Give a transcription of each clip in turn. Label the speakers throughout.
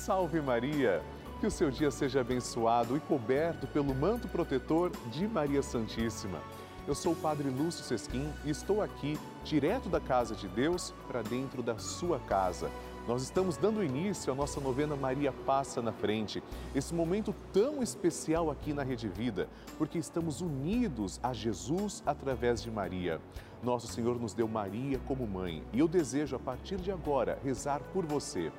Speaker 1: Salve Maria! Que o seu dia seja abençoado e coberto pelo manto protetor de Maria Santíssima. Eu sou o Padre Lúcio Sesquim e estou aqui, direto da casa de Deus, para dentro da sua casa. Nós estamos dando início à nossa novena Maria Passa na Frente, esse momento tão especial aqui na Rede Vida, porque estamos unidos a Jesus através de Maria. Nosso Senhor nos deu Maria como mãe e eu desejo, a partir de agora, rezar por você.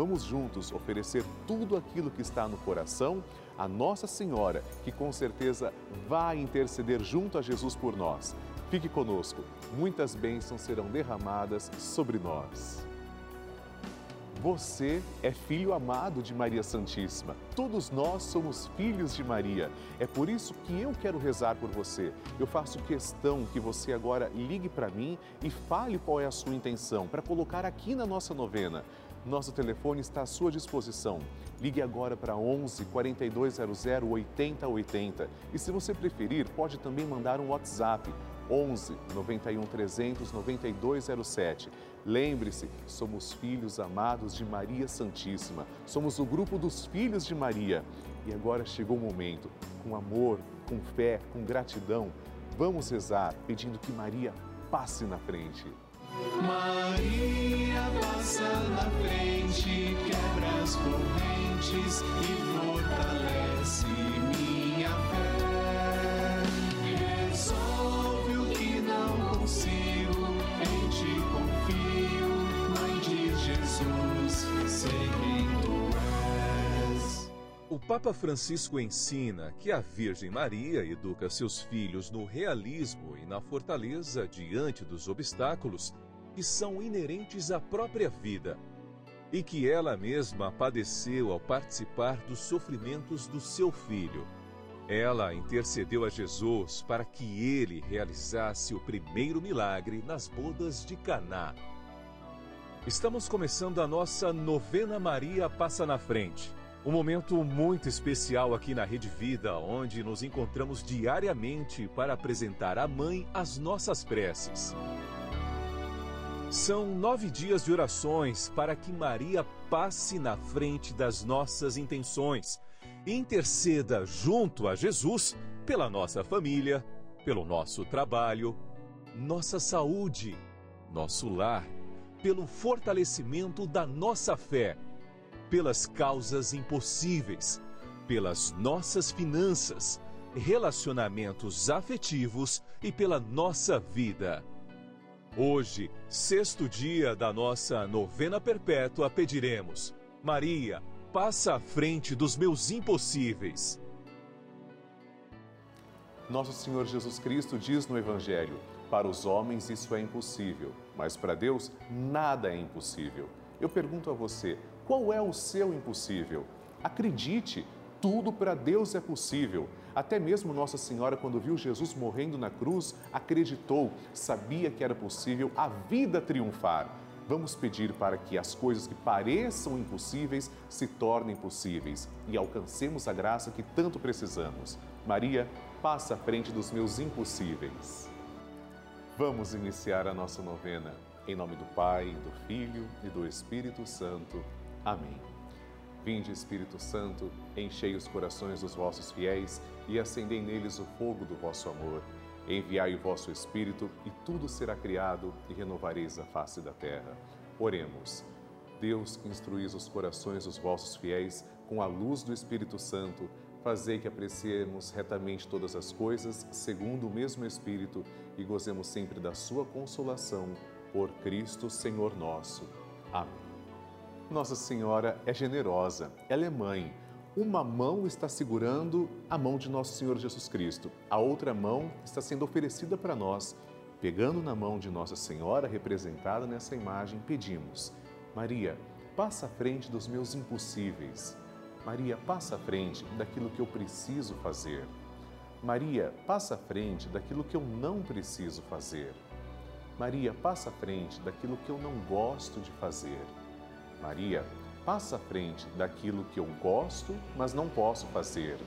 Speaker 1: Vamos juntos oferecer tudo aquilo que está no coração a Nossa Senhora, que com certeza vai interceder junto a Jesus por nós. Fique conosco, muitas bênçãos serão derramadas sobre nós. Você é filho amado de Maria Santíssima. Todos nós somos filhos de Maria. É por isso que eu quero rezar por você. Eu faço questão que você agora ligue para mim e fale qual é a sua intenção para colocar aqui na nossa novena. Nosso telefone está à sua disposição. Ligue agora para 11 4200 8080 e se você preferir, pode também mandar um WhatsApp 11 91 300 9207. Lembre-se, somos filhos amados de Maria Santíssima. Somos o grupo dos filhos de Maria. E agora chegou o momento, com amor, com fé, com gratidão, vamos rezar pedindo que Maria passe na frente.
Speaker 2: Maria passa na frente, quebra as correntes e fortalece minha fé. Resolve o que não consigo, em ti confio, Mãe de Jesus, sei quem tu és.
Speaker 3: O Papa Francisco ensina que a Virgem Maria educa seus filhos no realismo e na fortaleza diante dos obstáculos que são inerentes à própria vida e que ela mesma padeceu ao participar dos sofrimentos do seu filho. Ela intercedeu a Jesus para que ele realizasse o primeiro milagre nas bodas de Caná. Estamos começando a nossa novena Maria Passa na Frente. Um momento muito especial aqui na Rede Vida, onde nos encontramos diariamente para apresentar à Mãe as nossas preces. São nove dias de orações para que Maria passe na frente das nossas intenções e interceda junto a Jesus pela nossa família, pelo nosso trabalho, nossa saúde, nosso lar, pelo fortalecimento da nossa fé, pelas causas impossíveis, pelas nossas finanças, relacionamentos afetivos e pela nossa vida. Hoje, sexto dia da nossa novena perpétua, pediremos: Maria, passa à frente dos meus impossíveis.
Speaker 1: Nosso Senhor Jesus Cristo diz no Evangelho: Para os homens isso é impossível, mas para Deus nada é impossível. Eu pergunto a você: qual é o seu impossível? Acredite, tudo para Deus é possível. Até mesmo Nossa Senhora, quando viu Jesus morrendo na cruz, acreditou, sabia que era possível a vida triunfar. Vamos pedir para que as coisas que pareçam impossíveis se tornem possíveis e alcancemos a graça que tanto precisamos. Maria, passa à frente dos meus impossíveis. Vamos iniciar a nossa novena. Em nome do Pai, do Filho e do Espírito Santo. Amém. Vinde, Espírito Santo, enchei os corações dos vossos fiéis e acendei neles o fogo do vosso amor. Enviai o vosso Espírito e tudo será criado e renovareis a face da terra. Oremos. Deus que instruís os corações dos vossos fiéis com a luz do Espírito Santo, fazei que apreciemos retamente todas as coisas segundo o mesmo Espírito e gozemos sempre da sua consolação. Por Cristo, Senhor nosso. Amém. Nossa Senhora é generosa, ela é mãe. Uma mão está segurando a mão de Nosso Senhor Jesus Cristo, a outra mão está sendo oferecida para nós. Pegando na mão de Nossa Senhora, representada nessa imagem, pedimos: Maria, passa à frente dos meus impossíveis. Maria, passa à frente daquilo que eu preciso fazer. Maria, passa à frente daquilo que eu não preciso fazer. Maria, passa à frente daquilo que eu não gosto de fazer. Maria, passa à frente daquilo que eu gosto, mas não posso fazer.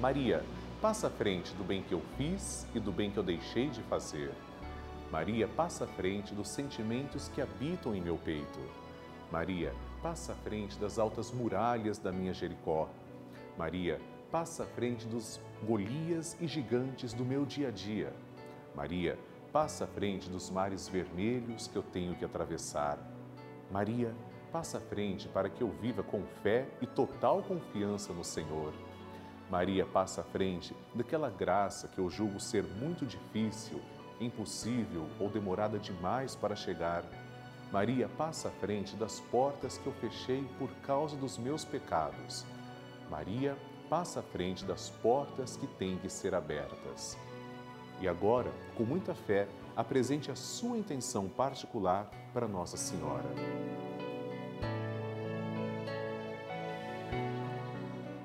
Speaker 1: Maria, passa à frente do bem que eu fiz e do bem que eu deixei de fazer. Maria, passa à frente dos sentimentos que habitam em meu peito. Maria, passa à frente das altas muralhas da minha Jericó. Maria, passa à frente dos Golias e gigantes do meu dia a dia. Maria, passa à frente dos mares vermelhos que eu tenho que atravessar. Maria, passa à frente para que eu viva com fé e total confiança no Senhor. Maria passa à frente daquela graça que eu julgo ser muito difícil, impossível ou demorada demais para chegar. Maria passa à frente das portas que eu fechei por causa dos meus pecados. Maria passa à frente das portas que têm que ser abertas. E agora, com muita fé, apresente a sua intenção particular para Nossa Senhora.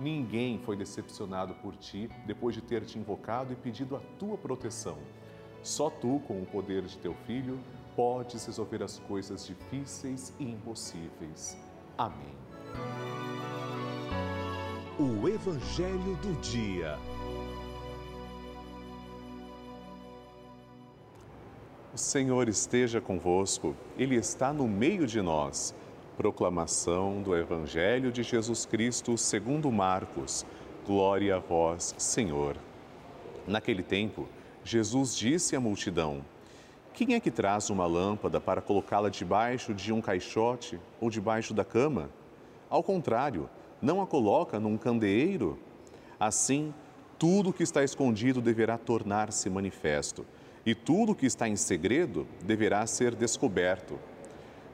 Speaker 1: Ninguém foi decepcionado por ti depois de ter te invocado e pedido a tua proteção. Só tu, com o poder de teu filho, podes resolver as coisas difíceis e impossíveis. Amém.
Speaker 3: O Evangelho do Dia.
Speaker 1: O Senhor esteja convosco, Ele está no meio de nós. Proclamação do Evangelho de Jesus Cristo segundo Marcos. Glória a vós, Senhor. Naquele tempo, Jesus disse à multidão: Quem é que traz uma lâmpada para colocá-la debaixo de um caixote ou debaixo da cama? Ao contrário, não a coloca num candeeiro? Assim, tudo que está escondido deverá tornar-se manifesto, e tudo que está em segredo deverá ser descoberto.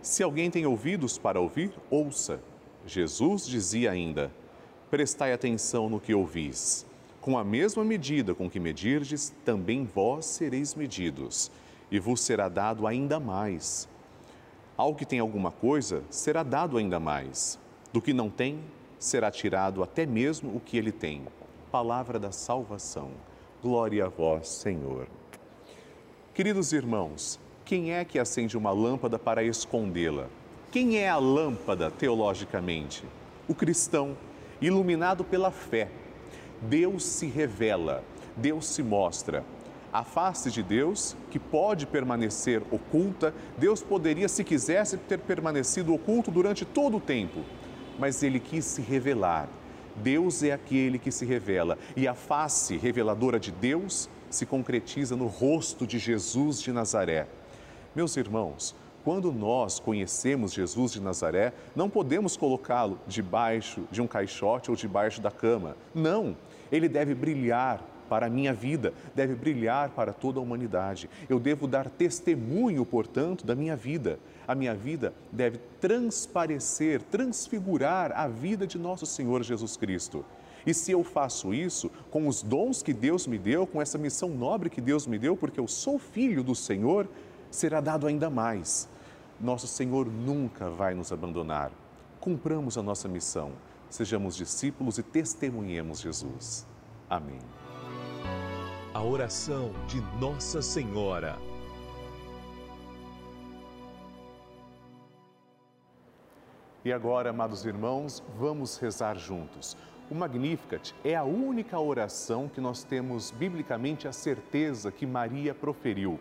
Speaker 1: Se alguém tem ouvidos para ouvir, ouça. Jesus dizia ainda: Prestai atenção no que ouvis. Com a mesma medida com que medirdes, também vós sereis medidos, e vos será dado ainda mais. Ao que tem alguma coisa, será dado ainda mais. Do que não tem, será tirado até mesmo o que ele tem. Palavra da salvação. Glória a vós, Senhor. Queridos irmãos, quem é que acende uma lâmpada para escondê-la? Quem é a lâmpada teologicamente? O cristão, iluminado pela fé. Deus se revela, Deus se mostra. A face de Deus, que pode permanecer oculta, Deus poderia, se quisesse, ter permanecido oculto durante todo o tempo, mas ele quis se revelar. Deus é aquele que se revela e a face reveladora de Deus se concretiza no rosto de Jesus de Nazaré. Meus irmãos, quando nós conhecemos Jesus de Nazaré, não podemos colocá-lo debaixo de um caixote ou debaixo da cama. Não, ele deve brilhar para a minha vida, deve brilhar para toda a humanidade. Eu devo dar testemunho, portanto, da minha vida. A minha vida deve transparecer, transfigurar a vida de nosso Senhor Jesus Cristo. E se eu faço isso com os dons que Deus me deu, com essa missão nobre que Deus me deu, porque eu sou filho do Senhor, será dado ainda mais. Nosso Senhor nunca vai nos abandonar. Cumpramos a nossa missão, sejamos discípulos e testemunhemos Jesus. Amém.
Speaker 3: A oração de Nossa Senhora.
Speaker 1: E agora, amados irmãos, vamos rezar juntos. O Magnificat é a única oração que nós temos biblicamente a certeza que Maria proferiu.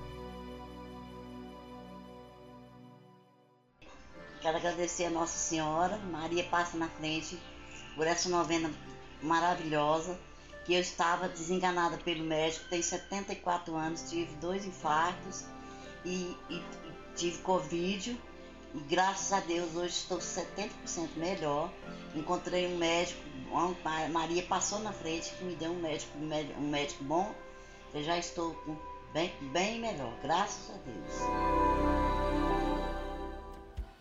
Speaker 4: Quero agradecer a Nossa Senhora, Maria passa na frente, por essa novena maravilhosa, que eu estava desenganada pelo médico, tenho 74 anos, tive dois infartos e, e, e tive Covid. E graças a Deus hoje estou 70% melhor. Encontrei um médico Maria passou na frente que me deu um médico, um médico bom. Eu já estou bem, bem melhor, graças a Deus.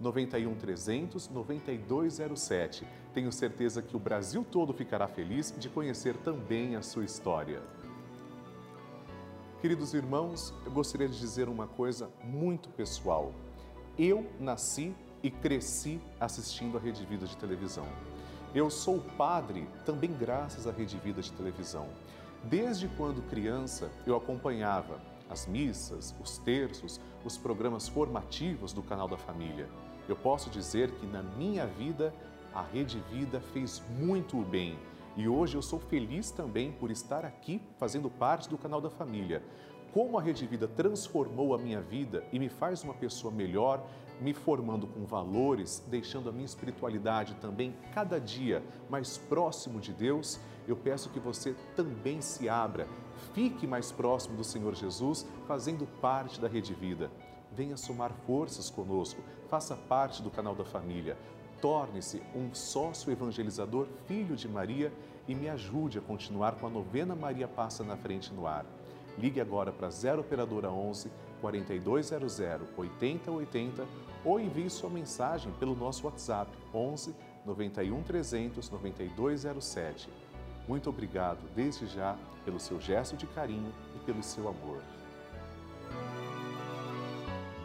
Speaker 1: 91 300 9207. Tenho certeza que o Brasil todo ficará feliz de conhecer também a sua história. Queridos irmãos, eu gostaria de dizer uma coisa muito pessoal. Eu nasci e cresci assistindo a Rede Vida de televisão. Eu sou padre também graças à Rede Vida de televisão. Desde quando criança, eu acompanhava as missas, os terços, os programas formativos do canal da família. Eu posso dizer que na minha vida, a Rede Vida fez muito bem. E hoje eu sou feliz também por estar aqui fazendo parte do canal da família. Como a Rede Vida transformou a minha vida e me faz uma pessoa melhor, me formando com valores, deixando a minha espiritualidade também cada dia mais próximo de Deus, eu peço que você também se abra, fique mais próximo do Senhor Jesus, fazendo parte da Rede Vida. Venha somar forças conosco, faça parte do canal da família, torne-se um sócio evangelizador, filho de Maria e me ajude a continuar com a novena Maria Passa na Frente no ar. Ligue agora para 0 Operadora 11 4200 8080 ou envie sua mensagem pelo nosso WhatsApp 11 91 300 9207. Muito obrigado desde já pelo seu gesto de carinho e pelo seu amor.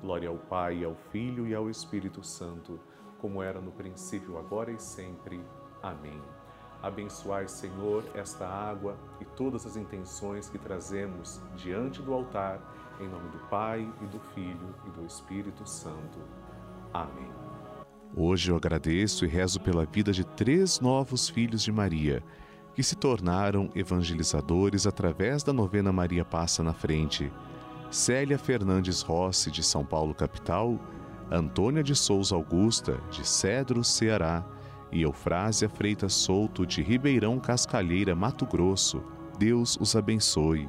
Speaker 1: Glória ao Pai, ao Filho e ao Espírito Santo, como era no princípio, agora e sempre. Amém. Abençoai, Senhor, esta água e todas as intenções que trazemos diante do altar, em nome do Pai e do Filho e do Espírito Santo. Amém. Hoje eu agradeço e rezo pela vida de três novos filhos de Maria, que se tornaram evangelizadores através da novena Maria Passa na Frente. Célia Fernandes Rossi, de São Paulo, capital, Antônia de Souza Augusta, de Cedro, Ceará, e Eufrásia Freitas Souto, de Ribeirão Cascalheira, Mato Grosso. Deus os abençoe.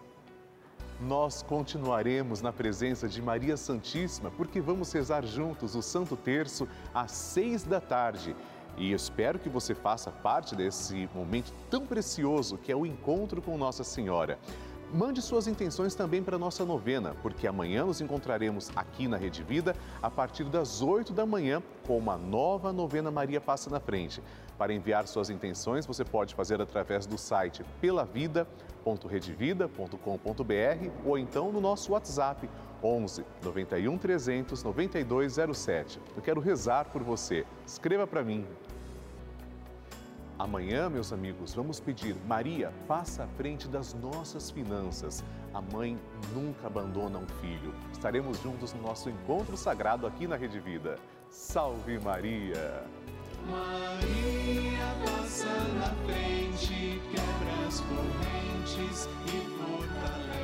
Speaker 1: nós continuaremos na presença de Maria Santíssima, porque vamos rezar juntos o Santo Terço às seis da tarde. E espero que você faça parte desse momento tão precioso que é o encontro com Nossa Senhora. Mande suas intenções também para a nossa novena, porque amanhã nos encontraremos aqui na Rede Vida a partir das 8 da manhã com uma nova novena Maria Passa na Frente. Para enviar suas intenções, você pode fazer através do site pelavida.redevida.com.br ou então no nosso WhatsApp 11 91 300 9207. Eu quero rezar por você. Escreva para mim. Amanhã, meus amigos, vamos pedir: Maria, passa à frente das nossas finanças. A mãe nunca abandona um filho. Estaremos juntos no nosso encontro sagrado aqui na Rede Vida. Salve Maria!
Speaker 2: Maria passa na frente, quebra as correntes e fortalece.